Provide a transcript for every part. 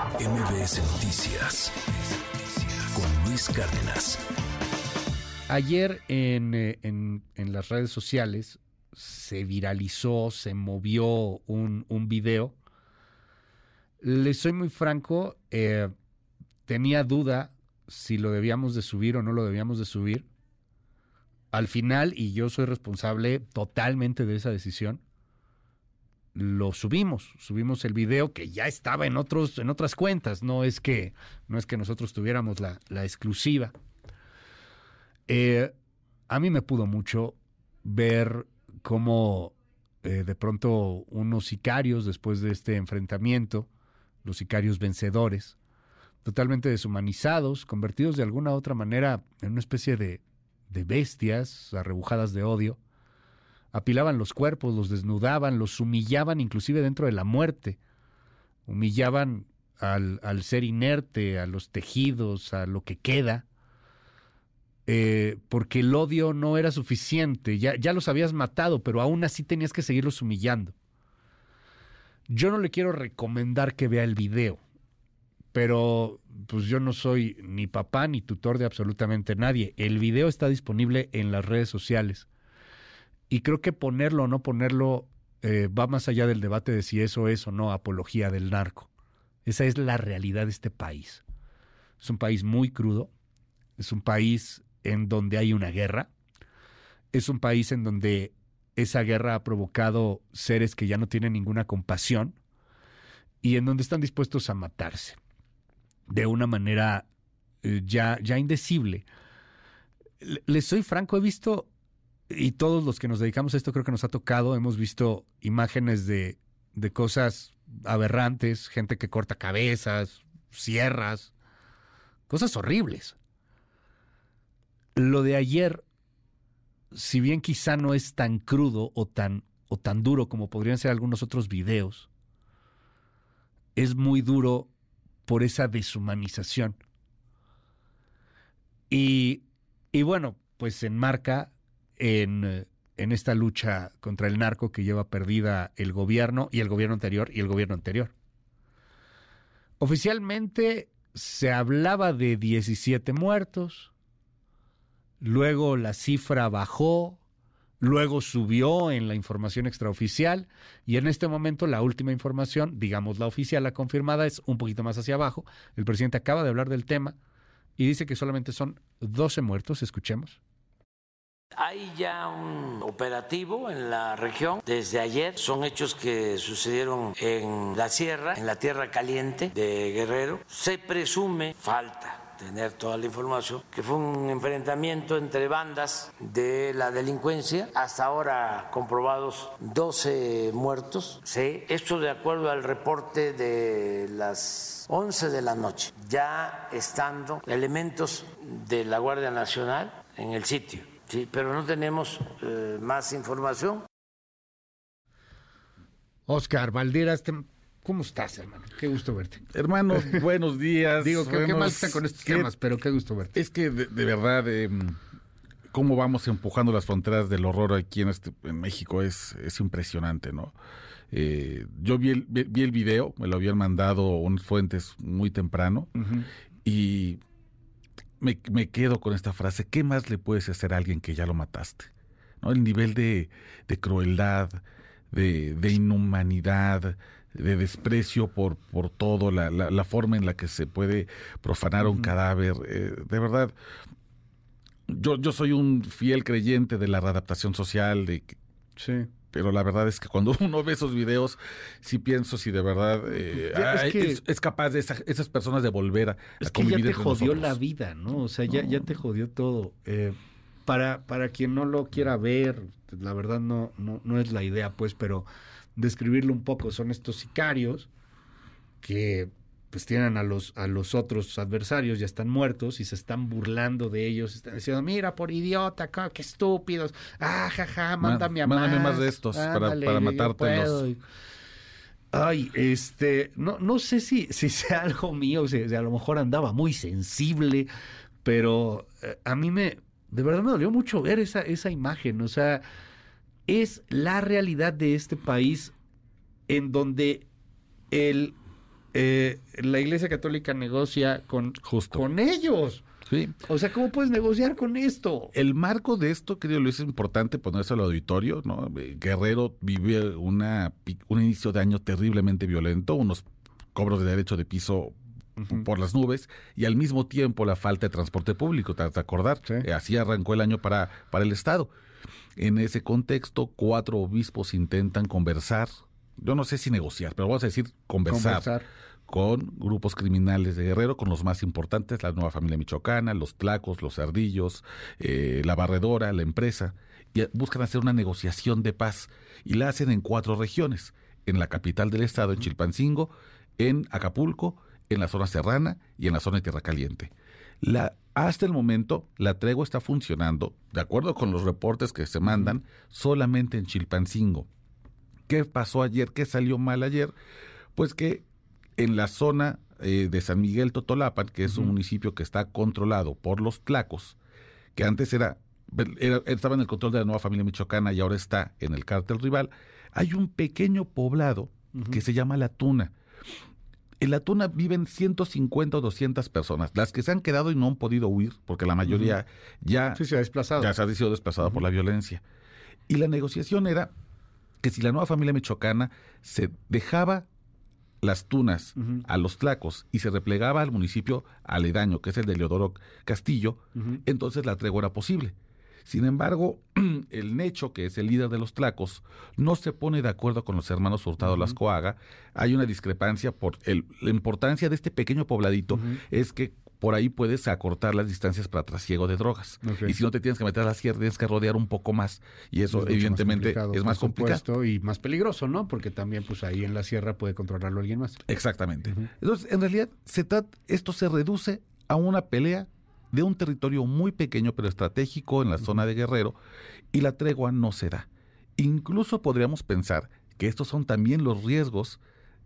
MBS Noticias con Luis Cárdenas. Ayer eh, en, en, las redes sociales se viralizó, se movió un, un video. Les soy muy franco, eh, tenía duda si lo debíamos de subir o no lo debíamos de subir. Al final, y yo soy responsable totalmente de esa decisión, lo subimos, subimos el video que ya estaba en otros, en otras cuentas, no es que, no es que nosotros tuviéramos la, exclusiva. Eh, a mí me pudo mucho ver cómo eh, de pronto unos sicarios, después de este enfrentamiento, los sicarios vencedores, totalmente deshumanizados, convertidos de alguna u otra manera en una especie de, de bestias arrebujadas de odio, apilaban los cuerpos, los desnudaban, los humillaban inclusive dentro de la muerte, humillaban al, al ser inerte, a los tejidos, a lo que queda, eh, porque el odio no era suficiente, ya, ya los habías matado, pero aún así tenías que seguirlos humillando. Yo no le quiero recomendar que vea el video, pero pues yo no soy ni papá ni tutor de absolutamente nadie. El video está disponible en las redes sociales. Y creo que ponerlo o no ponerlo eh, va más allá del debate de si eso es o no apología del narco. Esa es la realidad de este país. Es un país muy crudo, es un país en donde hay una guerra, es un país en donde esa guerra ha provocado seres que ya no tienen ninguna compasión y en donde están dispuestos a matarse de una manera eh, ya, ya indecible. Les soy franco, he visto y todos los que nos dedicamos a esto creo que nos ha tocado, hemos visto imágenes de, de cosas aberrantes, gente que corta cabezas, sierras, cosas horribles. Lo de ayer, si bien quizá no es tan crudo o tan, o tan duro como podrían ser algunos otros videos, es muy duro por esa deshumanización. Y, y bueno, pues enmarca en, en esta lucha contra el narco que lleva perdida el gobierno y el gobierno anterior y el gobierno anterior. Oficialmente se hablaba de 17 muertos, luego la cifra bajó, luego subió en la información extraoficial y en este momento la última información, digamos la oficial, la confirmada, es un poquito más hacia abajo. El presidente acaba de hablar del tema y dice que solamente son 12 muertos, escuchemos. Hay ya un operativo en la región desde ayer. Son hechos que sucedieron en la sierra, en la tierra caliente de Guerrero. Se presume, falta tener toda la información, que fue un enfrentamiento entre bandas de la delincuencia. Hasta ahora comprobados 12 muertos. Sí, esto de acuerdo al reporte de las 11 de la noche, ya estando elementos de la Guardia Nacional en el sitio. Sí, pero no tenemos eh, más información. Oscar Valderas, ¿cómo estás, hermano? Qué gusto verte. Hermano, buenos días. Digo, qué, mal está con estos temas, pero qué gusto verte. Es que de, verdad, em, cómo vamos empujando las fronteras del horror aquí en, este, en México es, es impresionante, ¿no? Eh, yo vi el, vi el video, me lo habían mandado unas fuentes muy temprano, y me, me, quedo con esta frase, ¿qué más le puedes hacer a alguien que ya lo mataste? ¿No? El nivel de, de crueldad, de, de, inhumanidad, de desprecio por, por todo, la, la, forma en la que se puede profanar un cadáver. Eh, de verdad, yo, yo soy un fiel creyente de la readaptación social, de sí pero la verdad es que cuando uno ve esos videos, sí pienso si de verdad eh, es, capaz de esas personas de volver a, es que ya te jodió la vida, ¿no? O sea, ya, ya te jodió todo. Eh, para, para quien no lo quiera ver, la verdad no, no, no es la idea, pues, pero describirlo un poco, son estos sicarios que pues tienen a los, a los otros adversarios, ya están muertos y se están burlando de ellos, están diciendo, mira, por idiota, qué estúpidos, ah, jaja, mándame a más. Mándame más de estos para, para matártelos. Ay, este, no, no sé si, si sea algo mío, si, a lo mejor andaba muy sensible, pero eh, a mí me, de verdad me dolió mucho ver esa, esa imagen, o sea, es la realidad de este país en donde el eh, la Iglesia Católica negocia con, Justo. con ellos. Sí. O sea, ¿cómo puedes negociar con esto? El marco de esto, querido Luis, es importante ponerse al auditorio, ¿no? Eh, Guerrero vive una, un inicio de año terriblemente violento, unos cobros de derecho de piso por las nubes y al mismo tiempo la falta de transporte público, te acordar. Sí. Eh, así arrancó el año para, para el Estado. En ese contexto, cuatro obispos intentan conversar, yo no sé si negociar, pero vamos a decir conversar, Conversar. con grupos criminales de Guerrero, con los más importantes, la nueva familia michoacana, los tlacos, los cerdillos, eh, la barredora, la empresa, y buscan hacer una negociación de paz y la hacen en cuatro regiones, en la capital del estado, en Chilpancingo, en Acapulco, en la zona serrana y en la zona de Tierra Caliente. La, hasta el momento, la tregua está funcionando, de acuerdo con los reportes que se mandan, solamente en Chilpancingo. ¿Qué pasó ayer? ¿Qué salió mal ayer? Pues que en la zona eh, de San Miguel Totolapan, que es un municipio que está controlado por los tlacos, que antes era, era- estaba en el control de la nueva familia michoacana y ahora está en el cártel rival, hay un pequeño poblado que se llama La Tuna. En La Tuna viven 150 o 200 personas, las que se han quedado y no han podido huir, porque la mayoría ya Sí, se ha desplazado. ya se ha sido desplazada por la violencia. Y la negociación era que si la nueva familia michoacana se dejaba las tunas a los tlacos y se replegaba al municipio aledaño, que es el de Leodoro Castillo, entonces la tregua era posible. Sin embargo, el Necho, que es el líder de los tlacos, no se pone de acuerdo con los hermanos Hurtado Lascoaga. Hay una discrepancia por el- la importancia de este pequeño pobladito es que por ahí puedes acortar las distancias para trasiego de drogas. Y si no te tienes que meter a la sierra, tienes que rodear un poco más. Y eso, Es más evidentemente, complicado, es más complicado. supuesto, y más peligroso, ¿no? Porque también, pues ahí en la sierra puede controlarlo alguien más. Exactamente. Entonces, en realidad, se trata, esto se reduce a una pelea de un territorio muy pequeño pero estratégico en la zona de Guerrero y la tregua no se da. Incluso podríamos pensar que estos son también los riesgos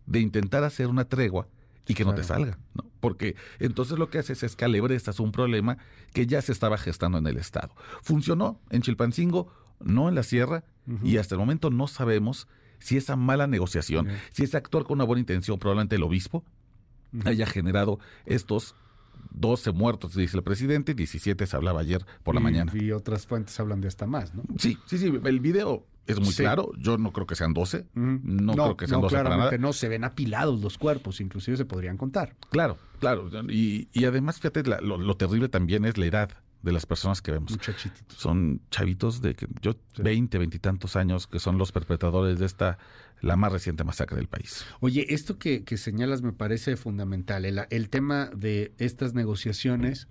de intentar hacer una tregua y que no te salga, ¿no? Porque entonces lo que haces es que alebrestas un problema que ya se estaba gestando en el Estado. Funcionó en Chilpancingo, no en la Sierra, y hasta el momento no sabemos si esa mala negociación, si ese actor con una buena intención, probablemente el obispo, haya generado estos 12 muertos, dice el presidente, 17 se hablaba ayer por la Y- mañana. Y otras fuentes hablan de hasta más, ¿no? Sí, sí, sí, el video es muy Sí. claro, yo no creo que sean 12, Ujú. no, creo que sean no, 12 para claramente nada. no, se ven apilados los cuerpos, inclusive se podrían contar. Claro, claro, y, y además, fíjate, la- lo, lo terrible también es la edad de las personas que vemos. Son chavitos de que yo 20, 20 y tantos años que son los perpetradores de esta, la más reciente masacre del país. Oye, esto que, que señalas me parece fundamental. El, el tema de estas negociaciones,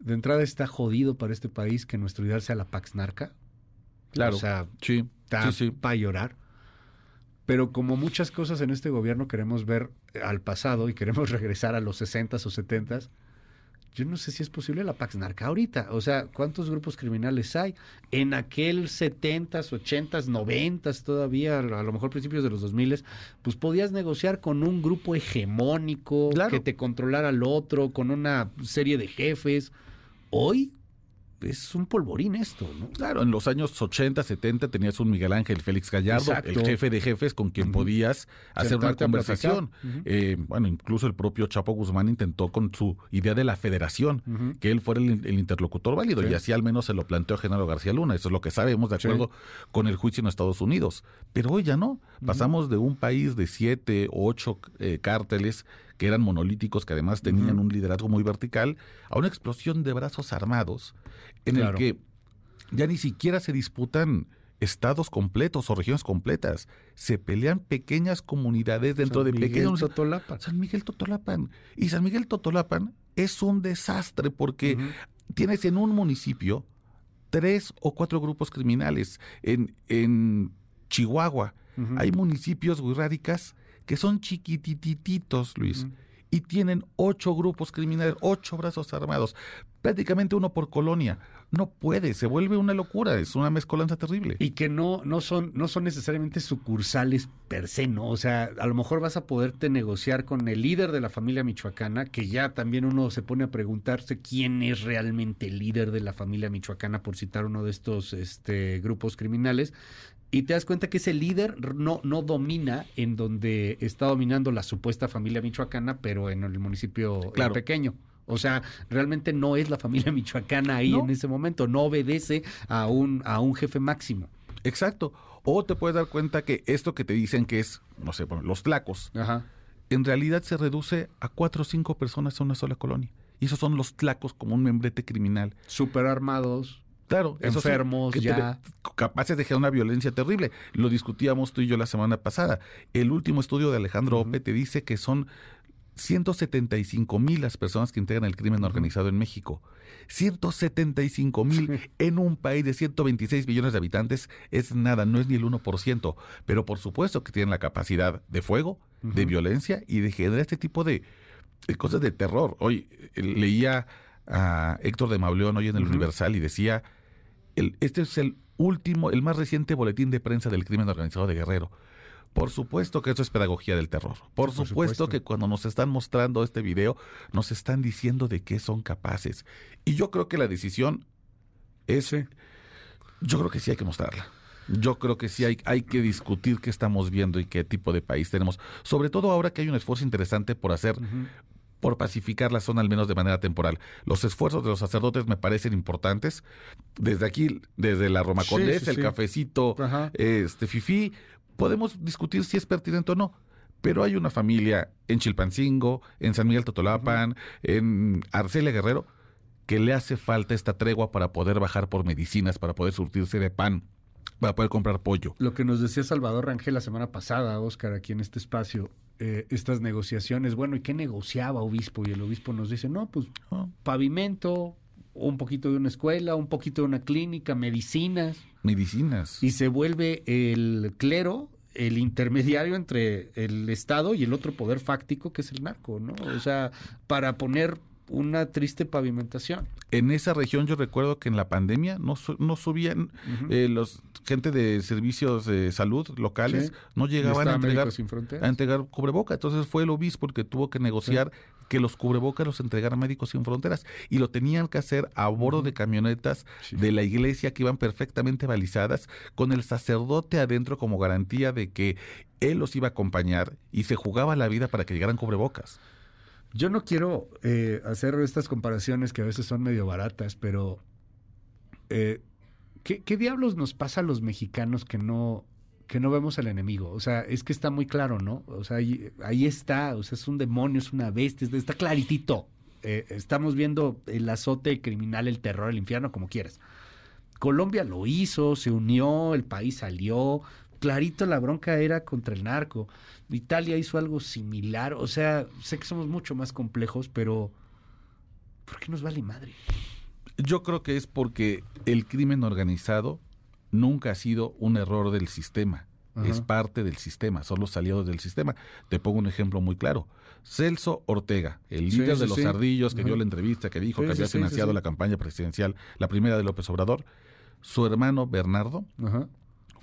de entrada está jodido para este país que nuestro ideal sea la Pax Narca. Claro. O sea, Sí, está sí, sí. para llorar. Pero como muchas cosas en este gobierno queremos ver al pasado y queremos regresar a los 60s o 70s, yo no sé si es posible la Pax Narca ahorita. O sea, ¿cuántos grupos criminales hay? En aquel 70s, 80s, 90s todavía, a lo mejor principios de los 2000s, pues podías negociar con un grupo hegemónico Claro. que te controlara al otro, con una serie de jefes. Hoy es un polvorín esto, ¿no? Claro, en los años 80, 70 tenías un Miguel Ángel Félix Gallardo, Exacto. el jefe de jefes con quien podías hacer una Sentarte conversación. Eh, bueno, incluso el propio Chapo Guzmán intentó con su idea de la federación que él fuera el, el interlocutor válido Sí. y así al menos se lo planteó Genaro García Luna. Eso es lo que sabemos de Sí. acuerdo con el juicio en Estados Unidos. Pero hoy ya no. Pasamos de un país de siete ocho eh, cárteles que eran monolíticos, que además tenían un liderazgo muy vertical, a una explosión de brazos armados en Claro. el que ya ni siquiera se disputan estados completos o regiones completas. Se pelean pequeñas comunidades dentro San de Miguel pequeños... Totolapan. San Miguel Totolapan. Y San Miguel Totolapan es un desastre porque tienes en un municipio tres o cuatro grupos criminales. En, en Chihuahua hay municipios guirráricas que son chiquitititos, Luis. Y tienen ocho grupos criminales, ocho brazos armados, prácticamente uno por colonia. No puede, se vuelve una locura, es una mezcolanza terrible. Y que no, no son, no son necesariamente sucursales per se, ¿no? O sea, a lo mejor vas a poderte negociar con el líder de la familia michoacana, que ya también uno se pone a preguntarse quién es realmente el líder de la familia michoacana, por citar uno de estos este, grupos criminales. Y te das cuenta que ese líder no, no domina en donde está dominando la supuesta familia michoacana, pero en el municipio eh, Claro. pequeño. O sea, realmente no es la familia michoacana ahí No. en ese momento, no obedece a un, a un jefe máximo. Exacto. O te puedes dar cuenta que esto que te dicen que es, no sé, bueno, los tlacos, Ajá. en realidad se reduce a cuatro o cinco personas en una sola colonia. Y esos son los tlacos como un membrete criminal. Súper armados. Claro, Enfermos, te- ya. capaces de generar una violencia terrible. Lo discutíamos tú y yo la semana pasada. El último estudio de Alejandro Ope te dice que son 175 mil las personas que integran el crimen organizado en México. 175 mil en un país de 126 millones de habitantes es nada, no es ni el 1%. Pero por supuesto que tienen la capacidad de fuego, de violencia y de generar este tipo de, de cosas de terror. Hoy eh, leía a Héctor de Mauleón hoy en el Universal y decía, el- este es el último, el más reciente boletín de prensa del crimen organizado de Guerrero. Por supuesto que eso es pedagogía del terror. Por, Por supuesto, supuesto. que cuando nos están mostrando este video, nos están diciendo de qué son capaces. Y yo creo que la decisión es, yo creo que sí hay que mostrarla. Yo creo que sí hay, hay que discutir qué estamos viendo y qué tipo de país tenemos. Sobre todo ahora que hay un esfuerzo interesante por hacer por pacificar la zona al menos de manera temporal. Los esfuerzos de los sacerdotes me parecen importantes. Desde aquí, desde la Roma Sí, el sí. cafecito, Ajá. este Fifi, podemos discutir si es pertinente o no. Pero hay una familia en Chilpancingo, en San Miguel Totolapan, en Arcelia Guerrero, que le hace falta esta tregua para poder bajar por medicinas, para poder surtirse de pan, para poder comprar pollo. Lo que nos decía Salvador Rangel la semana pasada, Oscar, aquí en este espacio, eh, estas negociaciones, bueno, ¿y qué negociaba obispo? Y el obispo nos dice, no, pues Ah. pavimento, un poquito de una escuela, un poquito de una clínica, medicinas, Medicinas. y se vuelve el clero el intermediario entre el Estado y el otro poder fáctico que es el narco, ¿no? O sea, para poner una triste pavimentación. En esa región yo recuerdo que en la pandemia no, no subían eh, los gente de servicios de salud locales Sí. no llegaban a entregar a entregar cubreboca. Entonces fue el obispo el que tuvo que negociar que los cubrebocas los entregaran Médicos Sin Fronteras y lo tenían que hacer a bordo de camionetas Sí. de la iglesia que iban perfectamente balizadas con el sacerdote adentro como garantía de que él los iba a acompañar y se jugaba la vida para que llegaran cubrebocas. Yo no quiero eh, hacer estas comparaciones que a veces son medio baratas, pero eh, ¿qué, diablos nos pasa a los mexicanos que no que no vemos al enemigo? O sea, es que está muy claro, ¿no? O sea, ahí, está, o sea, es un demonio, es una bestia, está- claritito. Eh, estamos viendo el azote criminal, el terror, el infierno, como quieras. Colombia lo hizo, se unió, el país salió. Clarito la bronca era contra el narco. Italia hizo algo similar. O sea, sé que somos mucho más complejos, pero ¿por qué nos vale madre? Yo creo que es porque el crimen organizado nunca ha sido un error del sistema. Ajá. Es parte del sistema, son los aliados del sistema. Te pongo un ejemplo muy claro. Celso Ortega, el Sí, líder sí, de los sí. ardillos que Ajá. dio la entrevista, que dijo que había financiado la campaña presidencial, la primera de López Obrador, su hermano Bernardo Ajá.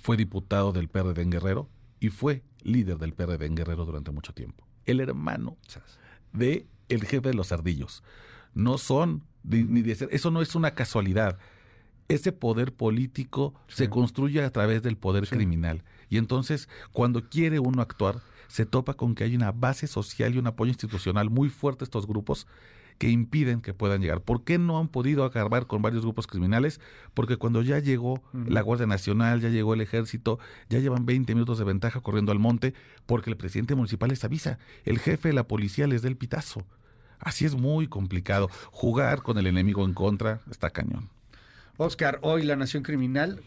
Fue diputado del PRD en Guerrero y fue líder del PRD en Guerrero durante mucho tiempo. El hermano de el jefe de los ardillos. No son de- ni de ser, eso no es una casualidad. Ese poder político Sí. se construye a través del poder Sí. criminal. Y entonces, cuando quiere uno actuar, se topa con que hay una base social y un apoyo institucional muy fuerte a estos grupos que impiden que puedan llegar. ¿Por qué no han podido acabar con varios grupos criminales? Porque cuando ya llegó la Guardia Nacional, ya llegó el ejército, ya llevan 20 minutos de ventaja corriendo al monte, porque el presidente municipal les avisa, el jefe de la policía les da el pitazo. Así es muy complicado. Jugar con el enemigo en contra está cañón. Oscar, hoy la Nación Criminal,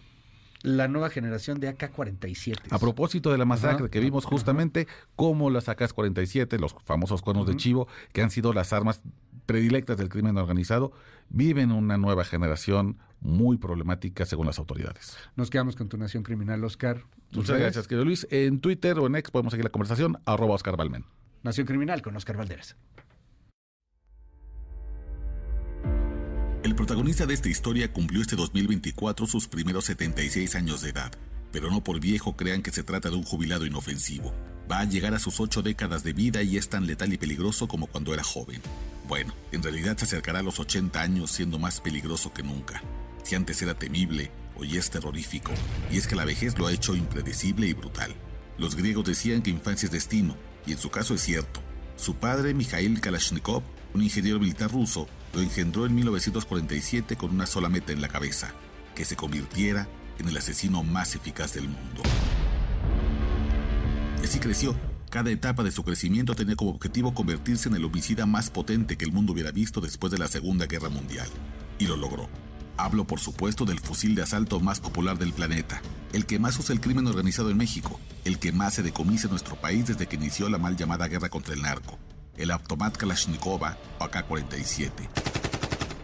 la nueva generación de AK-47. A propósito de la masacre que vimos justamente, como las AK-47, los famosos cuernos de chivo, que han sido las armas predilectas del crimen organizado, viven una nueva generación muy problemática según las autoridades. Nos quedamos con tu Nación Criminal, Oscar. ¿Tus Muchas redes? gracias, querido Luis. En Twitter o en X podemos seguir la conversación, arroba Oscar Balmen. Nación Criminal con Oscar Valderas. El protagonista de esta historia cumplió este 2024 sus primeros 76 años de edad, pero no por viejo crean que se trata de un jubilado inofensivo. Va a llegar a sus ocho décadas de vida y es tan letal y peligroso como cuando era joven. Bueno, en realidad se acercará a los 80 años siendo más peligroso que nunca. Si antes era temible, largo y es terrorífico, y es que la vejez lo ha hecho impredecible y brutal. Los griegos decían que infancia es destino, y en su caso es cierto. Su padre, Mikhail Kalashnikov, un ingeniero militar ruso, lo engendró en 1947 con una sola meta en la cabeza, que se convirtiera en el asesino más eficaz del mundo. Y así creció. Cada etapa de su crecimiento tenía como objetivo convertirse en el homicida más potente que el mundo hubiera visto después de la Segunda Guerra Mundial. Y lo logró. Hablo, por supuesto, del fusil de asalto más popular del planeta, el que más usa el crimen organizado en México, el que más se decomisa en nuestro país desde que inició la mal llamada guerra contra el narco, el Automat Kalashnikova o AK-47.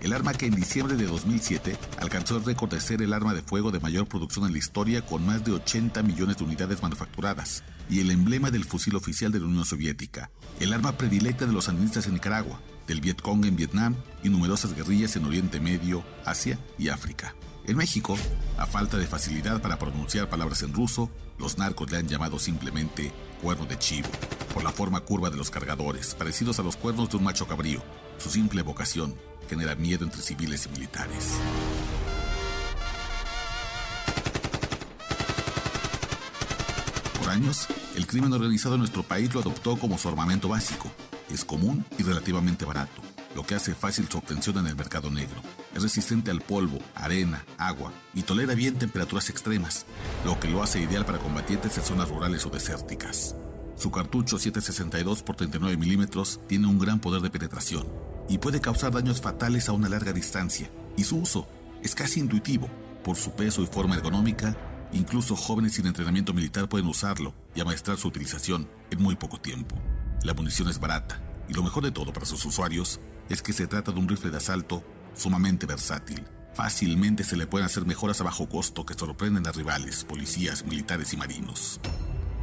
El arma que en diciembre de 2007 alcanzó el récord de ser el arma de fuego de mayor producción en la historia con más de 80 millones de unidades manufacturadas y el emblema del fusil oficial de la Unión Soviética, el arma predilecta de los sandinistas en Nicaragua, del Vietcong en Vietnam y numerosas guerrillas en Oriente Medio, Asia y África. En México, a falta de facilidad para pronunciar palabras en ruso, los narcos le han llamado simplemente cuerno de chivo, por la forma curva de los cargadores, parecidos a los cuernos de un macho cabrío. Su simple vocación genera miedo entre civiles y militares. Por años, el crimen organizado en nuestro país lo adoptó como su armamento básico, es común y relativamente barato, lo que hace fácil su obtención en el mercado negro. Es resistente al polvo, arena, agua y tolera bien temperaturas extremas, lo que lo hace ideal para combatientes en zonas rurales o desérticas. Su cartucho 762 x 39 milímetros tiene un gran poder de penetración y puede causar daños fatales a una larga distancia, y su uso es casi intuitivo. Por su peso y forma ergonómica, incluso jóvenes sin entrenamiento militar pueden usarlo y amaestrar su utilización en muy poco tiempo. La munición es barata y lo mejor de todo para sus usuarios es que se trata de un rifle de asalto sumamente versátil. Fácilmente se le pueden hacer mejoras a bajo costo que sorprenden a rivales, policías, militares y marinos.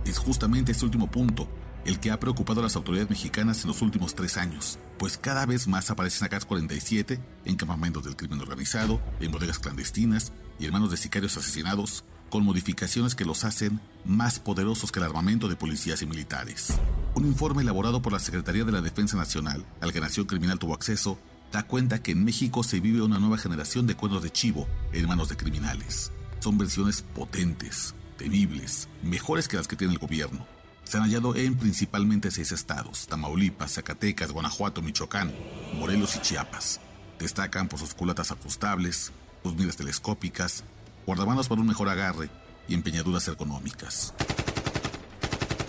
Es justamente este último punto el que ha preocupado a las autoridades mexicanas en los últimos tres años, pues cada vez más aparecen AK-47 en campamentos del crimen organizado, en bodegas clandestinas y en manos de sicarios asesinados, con modificaciones que los hacen más poderosos que el armamento de policías y militares. Un informe elaborado por la Secretaría de la Defensa Nacional, al que Nación Criminal tuvo acceso, da cuenta que en México se vive una nueva generación de cuernos de chivo en manos de criminales. Son versiones potentes, temibles, mejores que las que tiene el gobierno. Se han hallado en principalmente seis estados, Tamaulipas, Zacatecas, Guanajuato, Michoacán, Morelos y Chiapas. Destacan por sus culatas ajustables, sus miras telescópicas, guardamanos para un mejor agarre y empeñaduras ergonómicas.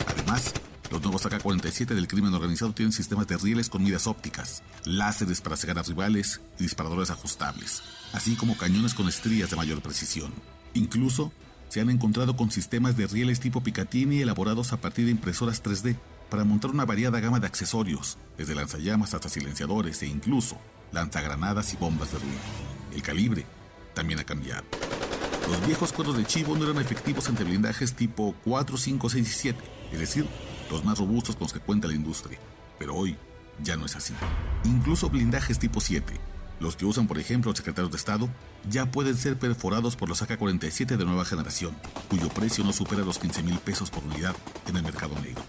Además, los nuevos AK-47 del crimen organizado tienen sistemas de rieles con miras ópticas, láseres para cegar a rivales y disparadores ajustables, así como cañones con estrías de mayor precisión. Incluso se han encontrado con sistemas de rieles tipo Picatinny elaborados a partir de impresoras 3D para montar una variada gama de accesorios, desde lanzallamas hasta silenciadores e incluso lanzagranadas y bombas de ruido. El calibre también ha cambiado. Los viejos cuernos de chivo no eran efectivos ante blindajes tipo 4, 5, 6 y 7, es decir, los más robustos con los que cuenta la industria. Pero hoy ya no es así. Incluso blindajes tipo 7, los que usan por ejemplo los secretarios de Estado, ya pueden ser perforados por los AK-47 de nueva generación, cuyo precio no supera los 15 mil pesos por unidad en el mercado negro.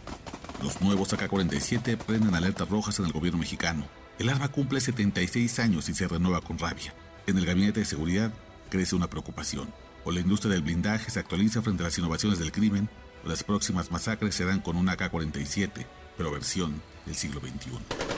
Los nuevos AK-47 prenden alertas rojas en el gobierno mexicano. El arma cumple 76 años y se renueva con rabia. En el gabinete de seguridad crece una preocupación. O la industria del blindaje se actualiza frente a las innovaciones del crimen, las próximas masacres serán con una AK-47, pero versión del siglo XXI.